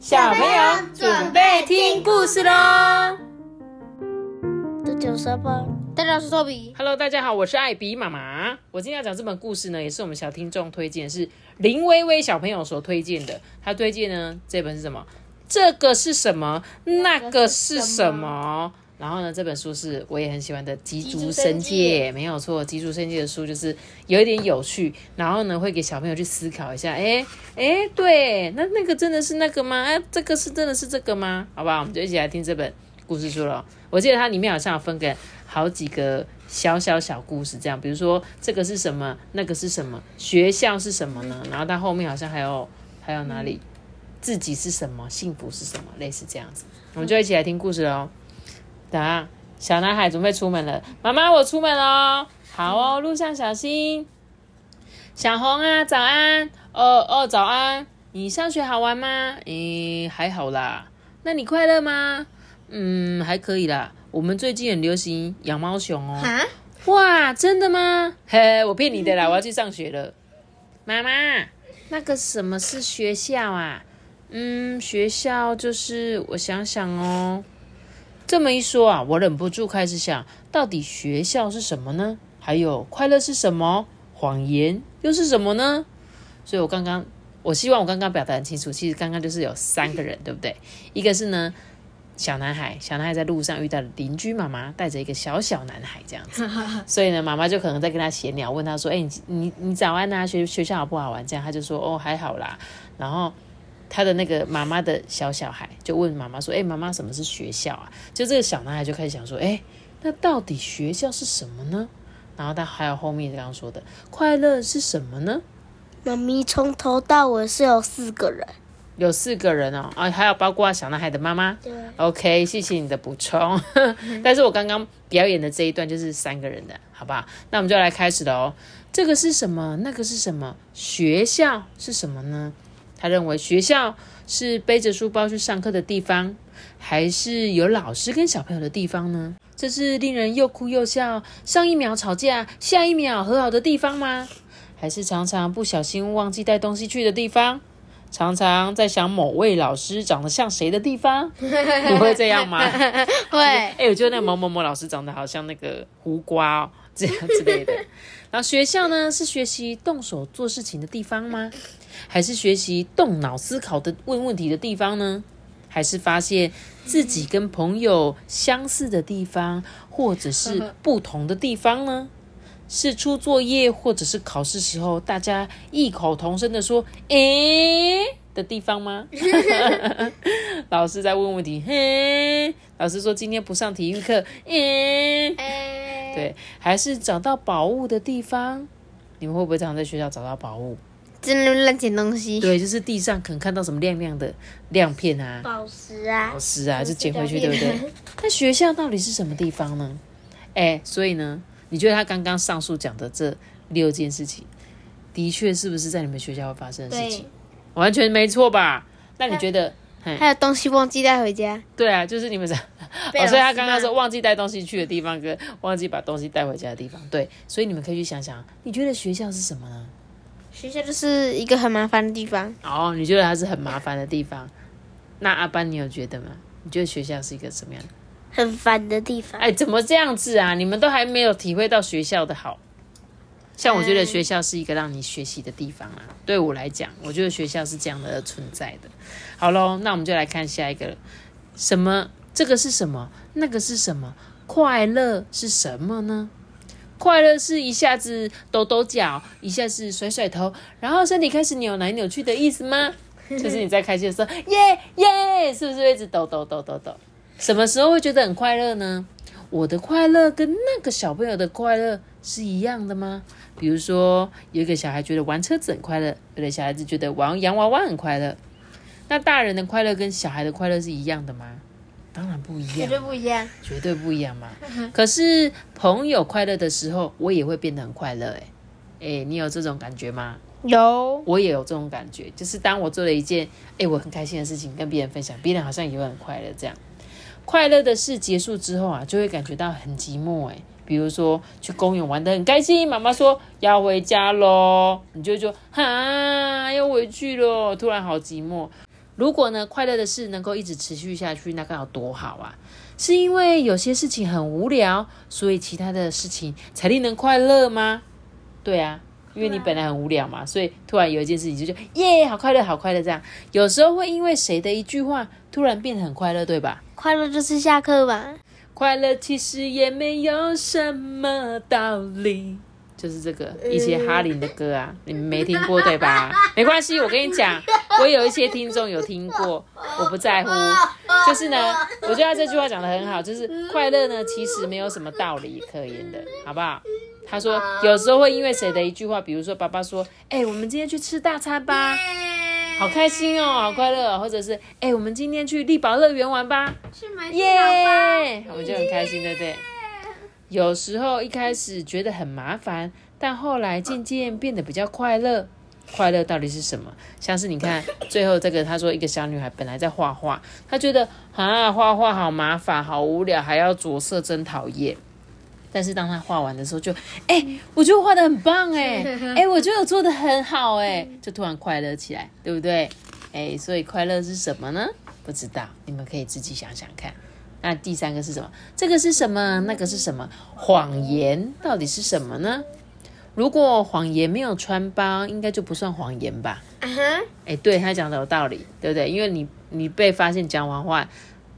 小朋友准备听故事喽！大家好，大家好，我是托比。Hello，大家好，我是艾比妈妈。我今天要讲这本故事呢，也是我们小听众推荐，是林微微小朋友所推荐的。他推荐呢，这本是什么？这个是什么？那个是什么？然后呢，这本书是我也很喜欢的《吉竹生界》，没有错，《吉竹生界》的书就是有一点有趣，然后呢，会给小朋友去思考一下，哎哎，对，那那个真的是那个吗？哎，这个是真的是这个吗？好不好？我们就一起来听这本故事书了。我记得它里面好像有分给好几个小小小故事，这样，比如说这个是什么，那个是什么，学校是什么呢？然后它后面好像还有还有哪里，自己是什么，幸福是什么，类似这样子。我们就一起来听故事喽。等下，小男孩准备出门了，妈妈，我出门喽。好哦，路上小心。小红啊，早安。哦哦，早安。你上学好玩吗？诶，还好啦。那你快乐吗？嗯，还可以啦。我们最近很流行养猫熊哦。啊？哇，真的吗？嘿，我骗你的啦，我要去上学了。妈妈，那个什么是学校啊？嗯，学校就是我想想哦。这么一说啊，我忍不住开始想，到底学校是什么呢？还有快乐是什么？谎言又是什么呢？所以我刚刚，我希望我刚刚表达很清楚。其实刚刚就是有三个人，对不对？一个是呢小男孩，小男孩在路上遇到邻居妈妈带着一个小小男孩这样子，所以呢妈妈就可能在跟他闲聊，问他说：“哎、你你你早安啊，学学校好不好玩？”这样他就说：“哦，还好啦。”然后。他的那个妈妈的小小孩就问妈妈说：“哎、妈妈，什么是学校啊？”就这个小男孩就开始想说：“哎、那到底学校是什么呢？”然后他还有后面刚刚说的快乐是什么呢？妈咪从头到尾是有四个人。有四个人哦，啊，还有包括小男孩的妈妈。对，OK，谢谢你的补充。但是我刚刚表演的这一段就是三个人的，好不好？那我们就来开始了哦。这个是什么？那个是什么？学校是什么呢？他认为学校是背着书包去上课的地方，还是有老师跟小朋友的地方呢？这是令人又哭又笑，上一秒吵架，下一秒和好的地方吗？还是常常不小心忘记带东西去的地方？常常在想某位老师长得像谁的地方？你会这样吗？会。哎、我觉得那个某某某老师长得好像那个胡瓜哦，这样之类的。然后学校呢，是学习动手做事情的地方吗？还是学习动脑思考的问问题的地方呢？还是发现自己跟朋友相似的地方，或者是不同的地方呢？是出作业或者是考试时候，大家异口同声的说“诶”的地方吗？老师在问问题，嘿，老师说今天不上体育课，诶，哎，对，还是找到宝物的地方？你们会不会常常在学校找到宝物？真的乱捡东西。对，就是地上可能看到什么亮亮的亮片啊、宝石啊宝，石啊，就捡回去，对不对？那学校到底是什么地方呢？哎，所以呢，你觉得他刚刚上述讲的这六件事情，的确是不是在你们学校会发生的事情对？，完全没错吧？那你觉得？嘿还有东西忘记带回家。对啊，就是你们在 被哦，所以他刚刚说忘记带东西去的地方，跟忘记把东西带回家的地方，对，所以你们可以去想想，你觉得学校是什么呢？学校就是一个很麻烦的地方。哦，你觉得它是很麻烦的地方？那阿班，你有觉得吗？你觉得学校是一个什么样的？很烦的地方。哎，怎么这样子啊？你们都还没有体会到学校的好。像我觉得嗯学校是一个让你学习的地方啊。对我来讲，我觉得学校是这样的存在的。好喽，那我们就来看下一个了。什么？这个是什么？那个是什么？快乐是什么呢？快乐是一下子抖抖脚，一下子甩甩头，然后身体开始扭来扭去的意思吗？就是你在开心的时候，耶耶，是不是会一直抖抖抖抖抖？什么时候会觉得很快乐呢？我的快乐跟那个小朋友的快乐是一样的吗？比如说，有一个小孩觉得玩车子很快乐，有的小孩子觉得玩洋娃娃很快乐。那大人的快乐跟小孩的快乐是一样的吗？当然不一样，绝对不一样。绝对不一样嘛。可是朋友快乐的时候，我也会变得很快乐。哎，哎，你有这种感觉吗？有，我也有这种感觉，就是当我做了一件哎我很开心的事情，跟别人分享，别人好像也会很快乐。这样快乐的事结束之后啊，就会感觉到很寂寞。哎，比如说去公园玩的很开心，妈妈说要回家喽，你就说哈要回去咯，突然好寂寞。如果呢，快乐的事能够一直持续下去，那该有多好啊！是因为有些事情很无聊，所以其他的事情才令人快乐吗？对啊，因为你本来很无聊嘛，所以突然有一件事情就觉得耶，好快乐，好快乐。这样有时候会因为谁的一句话，突然变得很快乐，对吧？快乐就是下课吧。快乐其实也没有什么道理。就是这个一些哈林的歌啊，你们没听过对吧？没关系，我跟你讲，我有一些听众有听过，我不在乎。就是呢，我觉得他这句话讲的很好，就是快乐呢其实没有什么道理可言的，好不好？他说有时候会因为谁的一句话，比如说爸爸说：“哎，我们今天去吃大餐吧，好开心哦，好快乐。”或者是：“哎，我们今天去力宝乐园玩吧，耶，我们就很开心，对不对？”有时候一开始觉得很麻烦，但后来渐渐变得比较快乐。快乐到底是什么？像是你看 最后这个，他说一个小女孩本来在画画，她觉得啊画画好麻烦、好无聊，还要着色，真讨厌。但是当他画完的时候，就哎，我觉得画的很棒哎，哎，我觉得我 做的很好哎，就突然快乐起来，对不对？哎，所以快乐是什么呢？不知道，你们可以自己想想看。那第三个是什么？这个是什么？那个是什么？谎言到底是什么呢？如果谎言没有穿帮，应该就不算谎言吧？嗯哼，哎，对他讲的有道理，对不对？因为你你被发现讲谎话，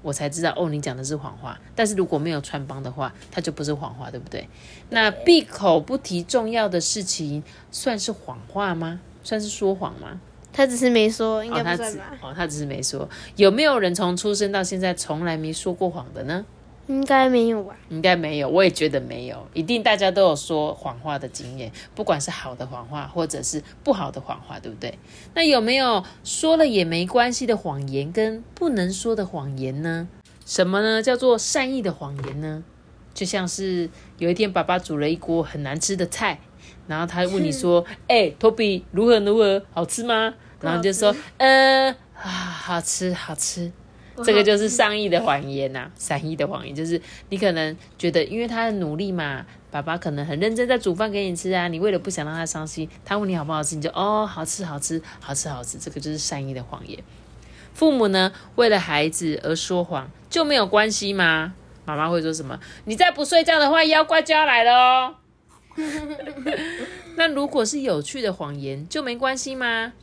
我才知道哦，你讲的是谎话。但是如果没有穿帮的话，它就不是谎话，对不对？那闭口不提重要的事情，算是谎话吗？算是说谎吗？他只是没说，应该不算吧？哦，他只是没说。有没有人从出生到现在从来没说过谎的呢？应该没有吧？应该没有，我也觉得没有。一定大家都有说谎话的经验，不管是好的谎话或者是不好的谎话，对不对？那有没有说了也没关系的谎言跟不能说的谎言呢？什么呢？叫做善意的谎言呢？就像是有一天爸爸煮了一锅很难吃的菜。然后他问你说：“ 哎，托比如何如何好吃吗？”然后就说：“呃啊，好吃好吃。”这个就是善意的谎言呐，善意的谎言就是你可能觉得，因为他很努力嘛，爸爸可能很认真在煮饭给你吃啊，你为了不想让他伤心，他问你好不好吃，你就哦好吃好吃好吃好吃，这个就是善意的谎言。父母呢，为了孩子而说谎就没有关系吗？妈妈会说什么？你再不睡觉的话，妖怪就要来了哦。那如果是有趣的谎言就没关系吗？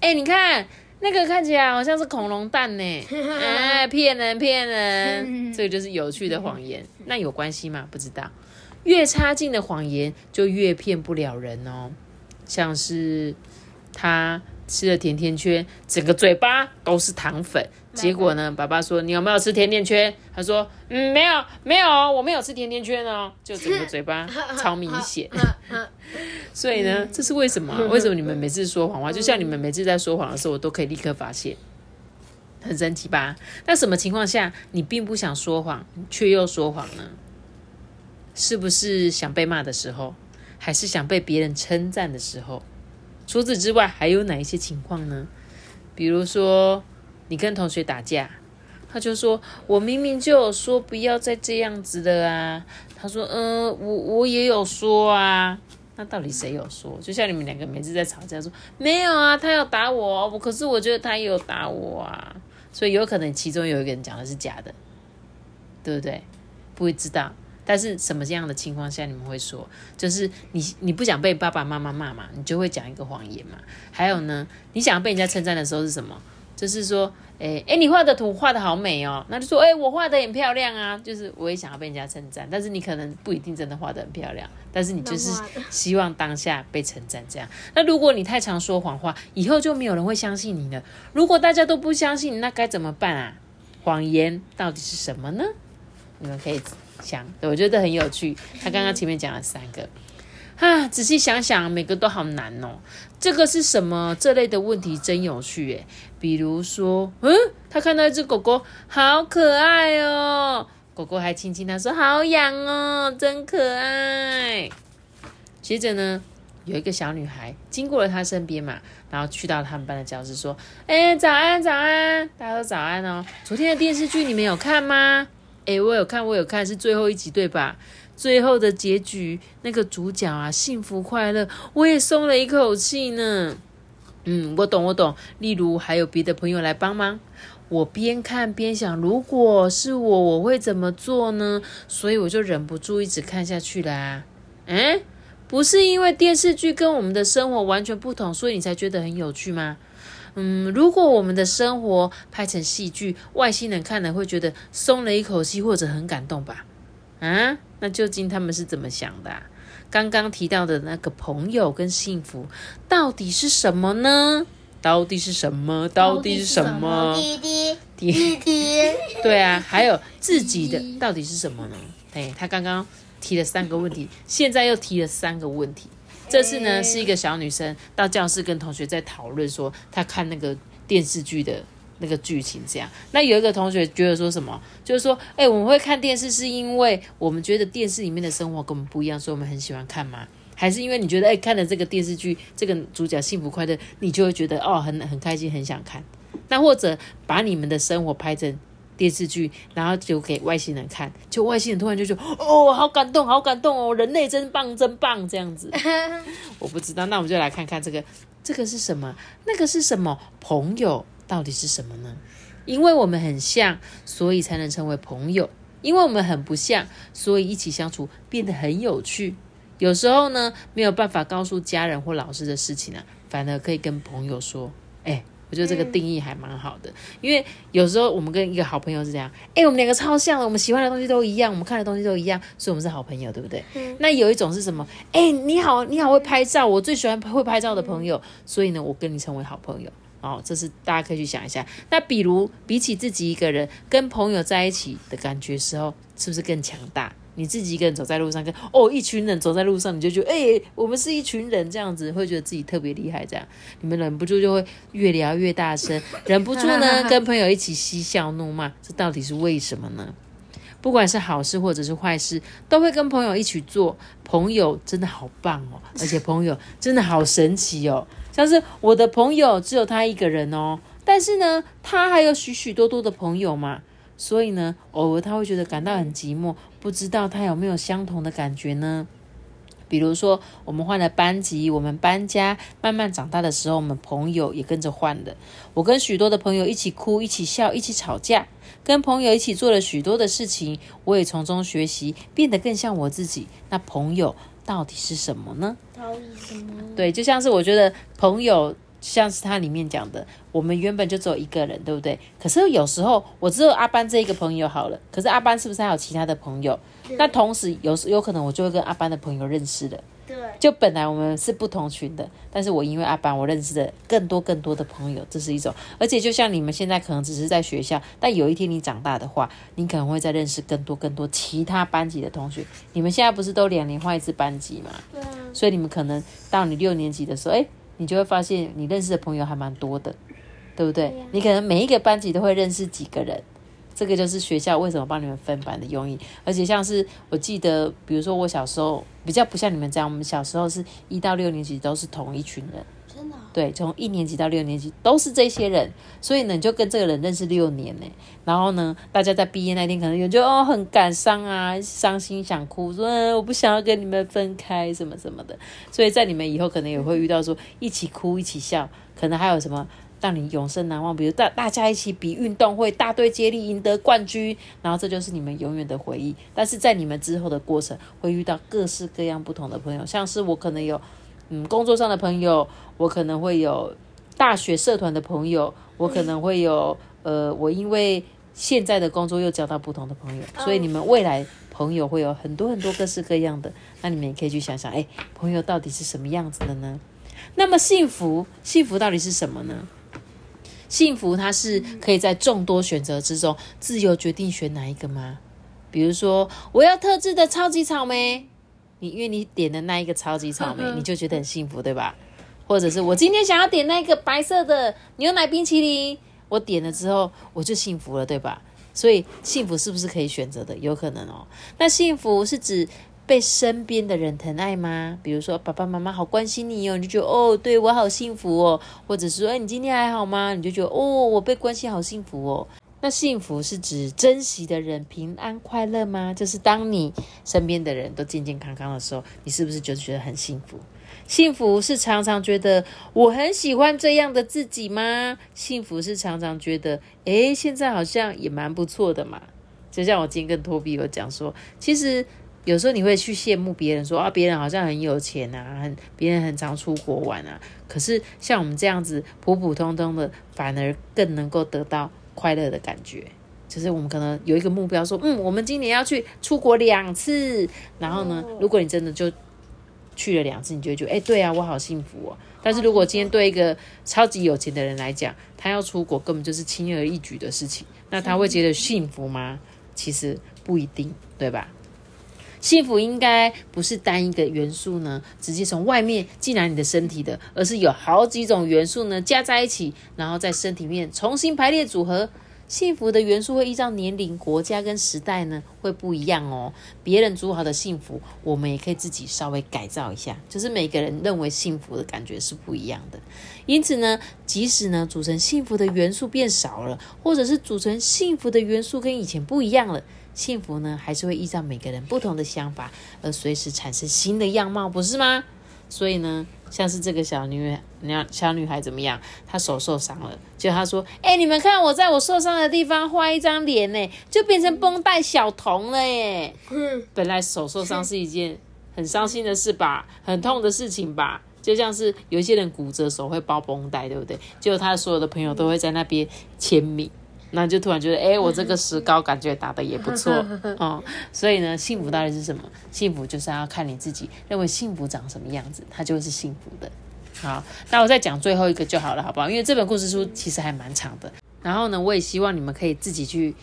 哎，你看那个看起来好像是恐龙蛋呢，哎，骗人骗人，这个就是有趣的谎言，那有关系吗？不知道。越差劲的谎言就越骗不了人哦，像是他。吃了甜甜圈，整个嘴巴都是糖粉。结果呢，爸爸说：“你有没有吃甜甜圈？”他说：“嗯，没有，没有，我没有吃甜甜圈哦。”就整个嘴巴 超明显。所以呢，这是为什么？为什么你们每次说谎话，就像你们每次在说谎的时候，我都可以立刻发现，很神奇吧？那什么情况下你并不想说谎，却又说谎呢？是不是想被骂的时候，还是想被别人称赞的时候？除此之外，还有哪一些情况呢？比如说，你跟同学打架，他就说：“我明明就有说不要再这样子的啊。”他说：“嗯，我我也有说啊。”那到底谁有说？就像你们两个每次在吵架，说没有啊，他要打我，我可是我觉得他也有打我啊。所以有可能其中有一个人讲的是假的，对不对？不会知道。但是什么这样的情况下你们会说，就是你你不想被爸爸妈妈骂嘛，你就会讲一个谎言嘛。还有呢，你想要被人家称赞的时候是什么？就是说，诶诶，你画的图画的好美哦，那就说，诶，我画的很漂亮啊。就是我也想要被人家称赞，但是你可能不一定真的画的很漂亮，但是你就是希望当下被称赞这样。那如果你太常说谎话，以后就没有人会相信你了。如果大家都不相信，那该怎么办啊？谎言到底是什么呢？你们可以。想，我觉得很有趣。他刚刚前面讲了三个，啊，仔细想想，每个都好难哦。这个是什么？这类的问题真有趣诶。比如说，嗯，他看到一只狗狗，好可爱哦。狗狗还亲亲他，说好痒哦，真可爱。接着呢，有一个小女孩经过了他身边嘛，然后去到他们班的教室，说：“哎，早安，早安，大家都早安哦。昨天的电视剧你们有看吗？”哎，我有看，我有看，是最后一集对吧？最后的结局，那个主角啊，幸福快乐，我也松了一口气呢。嗯，我懂，我懂。例如还有别的朋友来帮忙，我边看边想，如果是我，我会怎么做呢？所以我就忍不住一直看下去啦。嗯，不是因为电视剧跟我们的生活完全不同，所以你才觉得很有趣吗？嗯，如果我们的生活拍成戏剧，外星人看了会觉得松了一口气，或者很感动吧？啊，那究竟他们是怎么想的？刚刚提到的那个朋友跟幸福，到底是什么呢？到底是什么？到底是什么？弟弟，弟弟弟，对啊，还有自己的到底是什么呢？哎，他刚刚提了三个问题，现在又提了三个问题。这次呢，是一个小女生到教室跟同学在讨论说，她看那个电视剧的那个剧情这样。那有一个同学觉得说什么，就是说，哎，我们会看电视是因为我们觉得电视里面的生活跟我们不一样，所以我们很喜欢看吗？还是因为你觉得，哎，看了这个电视剧，这个主角幸福快乐，你就会觉得哦，很很开心，很想看。那或者把你们的生活拍成电视剧，然后就给外星人看，就外星人突然就说，哦，好感动，好感动哦，人类真棒，真棒，这样子。我不知道，那我们就来看看这个，这个是什么？那个是什么？朋友到底是什么呢？因为我们很像，所以才能成为朋友；因为我们很不像，所以一起相处变得很有趣。有时候呢，没有办法告诉家人或老师的事情啊，反而可以跟朋友说。哎，我觉得这个定义还蛮好的，因为有时候我们跟一个好朋友是这样，哎，我们两个超像的，我们喜欢的东西都一样，我们看的东西都一样，所以我们是好朋友，对不对？那有一种是什么？哎，你好，你好会拍照，我最喜欢会拍照的朋友，所以呢，我跟你成为好朋友。哦，这是大家可以去想一下。那比如比起自己一个人跟朋友在一起的感觉时候，是不是更强大？你自己一个人走在路上，跟哦一群人走在路上，你就觉得哎，我们是一群人这样子，会觉得自己特别厉害。这样你们忍不住就会越聊越大声，忍不住呢 跟朋友一起嬉笑怒骂，这到底是为什么呢？不管是好事或者是坏事，都会跟朋友一起做。朋友真的好棒哦，而且朋友真的好神奇哦。像是我的朋友只有他一个人哦，但是呢，他还有许许多多的朋友嘛。所以呢，偶尔他会觉得感到很寂寞，不知道他有没有相同的感觉呢？比如说，我们换了班级，我们搬家，慢慢长大的时候，我们朋友也跟着换了。我跟许多的朋友一起哭，一起笑，一起吵架，跟朋友一起做了许多的事情，我也从中学习，变得更像我自己。那朋友到底是什么呢？到底什么？对，就像是我觉得朋友。像是它里面讲的，我们原本就只有一个人，对不对？可是有时候我只有阿班这一个朋友好了，可是阿班是不是还有其他的朋友？那同时有时有可能我就会跟阿班的朋友认识了。对，就本来我们是不同群的，但是我因为阿班，我认识了更多更多的朋友，这是一种。而且就像你们现在可能只是在学校，但有一天你长大的话，你可能会再认识更多更多其他班级的同学。你们现在不是都两年换一次班级嘛？对啊。所以你们可能到你六年级的时候，哎。你就会发现，你认识的朋友还蛮多的，对不对？你可能每一个班级都会认识几个人，这个就是学校为什么帮你们分班的用意。而且像是我记得，比如说我小时候比较不像你们这样，我们小时候是一到六年级都是同一群人。真的对，从一年级到六年级都是这些人，所以呢，你就跟这个人认识六年呢。然后呢，大家在毕业那天可能有就哦很感伤啊，伤心想哭，说我不想要跟你们分开什么什么的。所以在你们以后可能也会遇到说一起哭一起笑，可能还有什么让你永生难忘，比如大大家一起比运动会，大队接力赢得冠军，然后这就是你们永远的回忆。但是在你们之后的过程会遇到各式各样不同的朋友，像是我可能有。嗯，工作上的朋友，我可能会有大学社团的朋友，我可能会有呃，我因为现在的工作又交到不同的朋友，所以你们未来朋友会有很多很多各式各样的。那你们也可以去想想，哎，朋友到底是什么样子的呢？那么幸福，幸福到底是什么呢？幸福它是可以在众多选择之中自由决定选哪一个吗？比如说，我要特制的超级草莓。你因为你点的那一个超级草莓，你就觉得很幸福，对吧？或者是我今天想要点那个白色的牛奶冰淇淋，我点了之后我就幸福了，对吧？所以幸福是不是可以选择的？有可能哦。那幸福是指被身边的人疼爱吗？比如说爸爸妈妈好关心你哦，你就觉得哦，对我好幸福哦。或者是说，哎，你今天还好吗？你就觉得哦，我被关心好幸福哦。那幸福是指珍惜的人平安快乐吗？就是当你身边的人都健健康康的时候，你是不是就觉得很幸福？幸福是常常觉得我很喜欢这样的自己吗？幸福是常常觉得，诶，现在好像也蛮不错的嘛。就像我今天跟托比有讲说，其实有时候你会去羡慕别人说啊，别人好像很有钱啊，很别人很常出国玩啊。可是像我们这样子普普通通的，反而更能够得到快乐的感觉。就是我们可能有一个目标，说，嗯，我们今年要去出国两次。然后呢，如果你真的就去了两次，你就会觉得，哎，对啊，我好幸福哦。但是如果今天对一个超级有钱的人来讲，他要出国根本就是轻而易举的事情，那他会觉得幸福吗？其实不一定，对吧？幸福应该不是单一个元素呢，直接从外面进来你的身体的，而是有好几种元素呢加在一起，然后在身体面重新排列组合。幸福的元素会依照年龄、国家跟时代呢，会不一样哦。别人组好的幸福，我们也可以自己稍微改造一下。就是每个人认为幸福的感觉是不一样的。因此呢，即使呢组成幸福的元素变少了，或者是组成幸福的元素跟以前不一样了，幸福呢还是会依照每个人不同的想法而随时产生新的样貌，不是吗？所以呢。像是这个小女孩，小女孩怎么样？她手受伤了，就她说：“哎，你们看我在我受伤的地方画一张脸呢，就变成绷带小童了耶。”嗯，本来手受伤是一件很伤心的事吧，很痛的事情吧，就像是有一些人骨折手会包绷带，对不对？结果他所有的朋友都会在那边签名。那就突然觉得，哎，我这个石膏感觉打的也不错哦。所以呢，幸福到底是什么？幸福就是要看你自己认为幸福长什么样子，它就是幸福的。好，那我再讲最后一个就好了，好不好？因为这本故事书其实还蛮长的。然后呢，我也希望你们可以自己去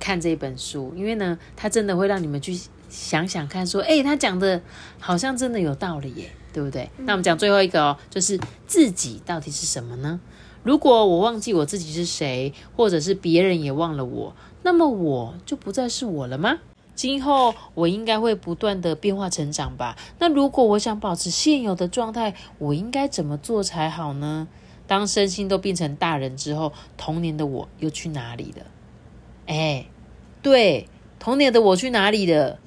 看这本书，因为呢，它真的会让你们去想想看，说，哎，他讲的好像真的有道理耶，对不对？那我们讲最后一个哦，就是自己到底是什么呢？如果我忘记我自己是谁，或者是别人也忘了我，那么我就不再是我了吗？今后我应该会不断的变化成长吧？那如果我想保持现有的状态，我应该怎么做才好呢？当身心都变成大人之后，童年的我又去哪里了？哎，对，童年的我去哪里了？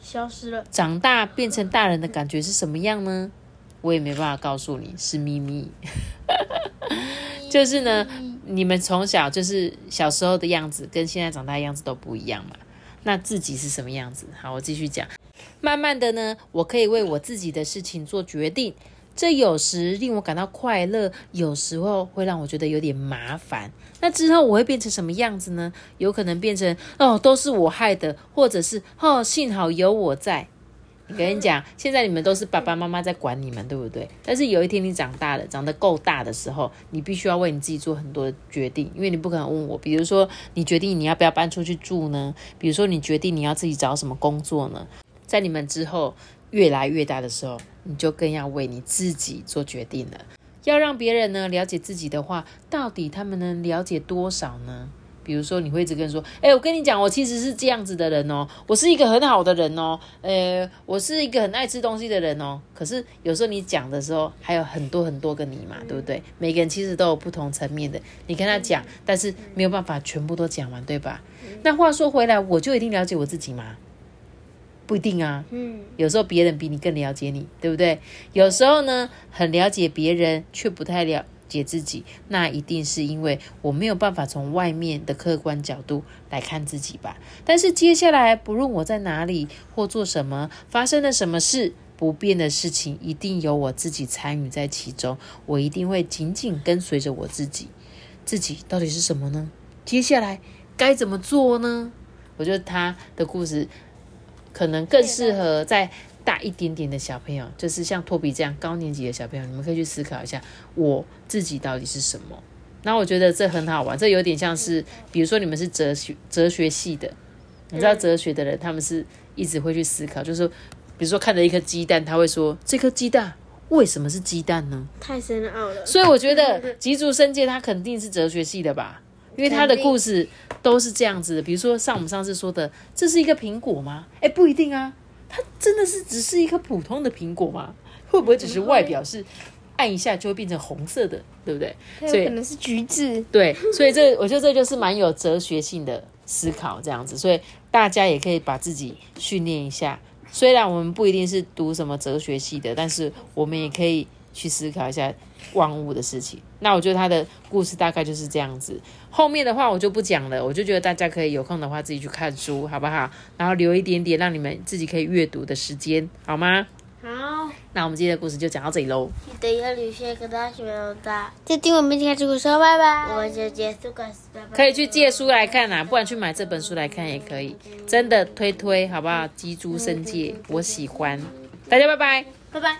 消失了。长大变成大人的感觉是什么样呢？我也没办法告诉你，是秘密。就是呢，你们从小就是小时候的样子，跟现在长大样子都不一样嘛。那自己是什么样子？好，我继续讲。慢慢的呢，我可以为我自己的事情做决定。这有时令我感到快乐，有时候会让我觉得有点麻烦。那之后我会变成什么样子呢？有可能变成哦，都是我害的，或者是哦，幸好有我在。我跟你讲，现在你们都是爸爸妈妈在管你们，对不对？但是有一天你长大了，长得够大的时候，你必须要为你自己做很多的决定，因为你不可能问我。比如说，你决定你要不要搬出去住呢？比如说，你决定你要自己找什么工作呢？在你们之后越来越大的时候，你就更要为你自己做决定了。要让别人呢了解自己的话，到底他们能了解多少呢？比如说，你会一直跟人说：“哎，我跟你讲，我其实是这样子的人哦，我是一个很好的人哦，呃，我是一个很爱吃东西的人哦。”可是有时候你讲的时候，还有很多很多个你嘛，对不对？每个人其实都有不同层面的，你跟他讲，但是没有办法全部都讲完，对吧？那话说回来，我就一定了解我自己吗？不一定啊。嗯，有时候别人比你更了解你，对不对？有时候呢，很了解别人，却不太了。解自己，那一定是因为我没有办法从外面的客观角度来看自己吧。但是接下来，不论我在哪里或做什么，发生了什么事，不变的事情一定有我自己参与在其中。我一定会紧紧跟随着我自己。自己到底是什么呢？接下来该怎么做呢？我觉得他的故事可能更适合在。大一点点的小朋友，就是像托比这样高年级的小朋友，你们可以去思考一下，我自己到底是什么。那我觉得这很好玩，这有点像是，比如说你们是哲学哲学系的，你知道哲学的人，他们是一直会去思考，就是比如说看着一颗鸡蛋，他会说这颗鸡蛋为什么是鸡蛋呢？太深奥了。所以我觉得吉竹生界他肯定是哲学系的吧，因为他的故事都是这样子的。比如说像我们上次说的，这是一个苹果吗？哎，不一定啊。它真的是只是一颗普通的苹果吗？会不会只是外表是按一下就会变成红色的，对不对？所以可能是橘子。对，所以这我觉得这就是蛮有哲学性的思考，这样子。所以大家也可以把自己训练一下，虽然我们不一定是读什么哲学系的，但是我们也可以去思考一下万物的事情。那我觉得他的故事大概就是这样子。后面的话我就不讲了，我就觉得大家可以有空的话自己去看书，好不好？然后留一点点让你们自己可以阅读的时间，好吗？好，那我们今天的故事就讲到这里喽。记得要留下一个大小的，再听我们今天这个说拜拜，我们就结束故事，拜拜。可以去借书来看啊，不然去买这本书来看也可以，真的推推好不好？鸡猪生界，我喜欢，大家拜拜。拜拜。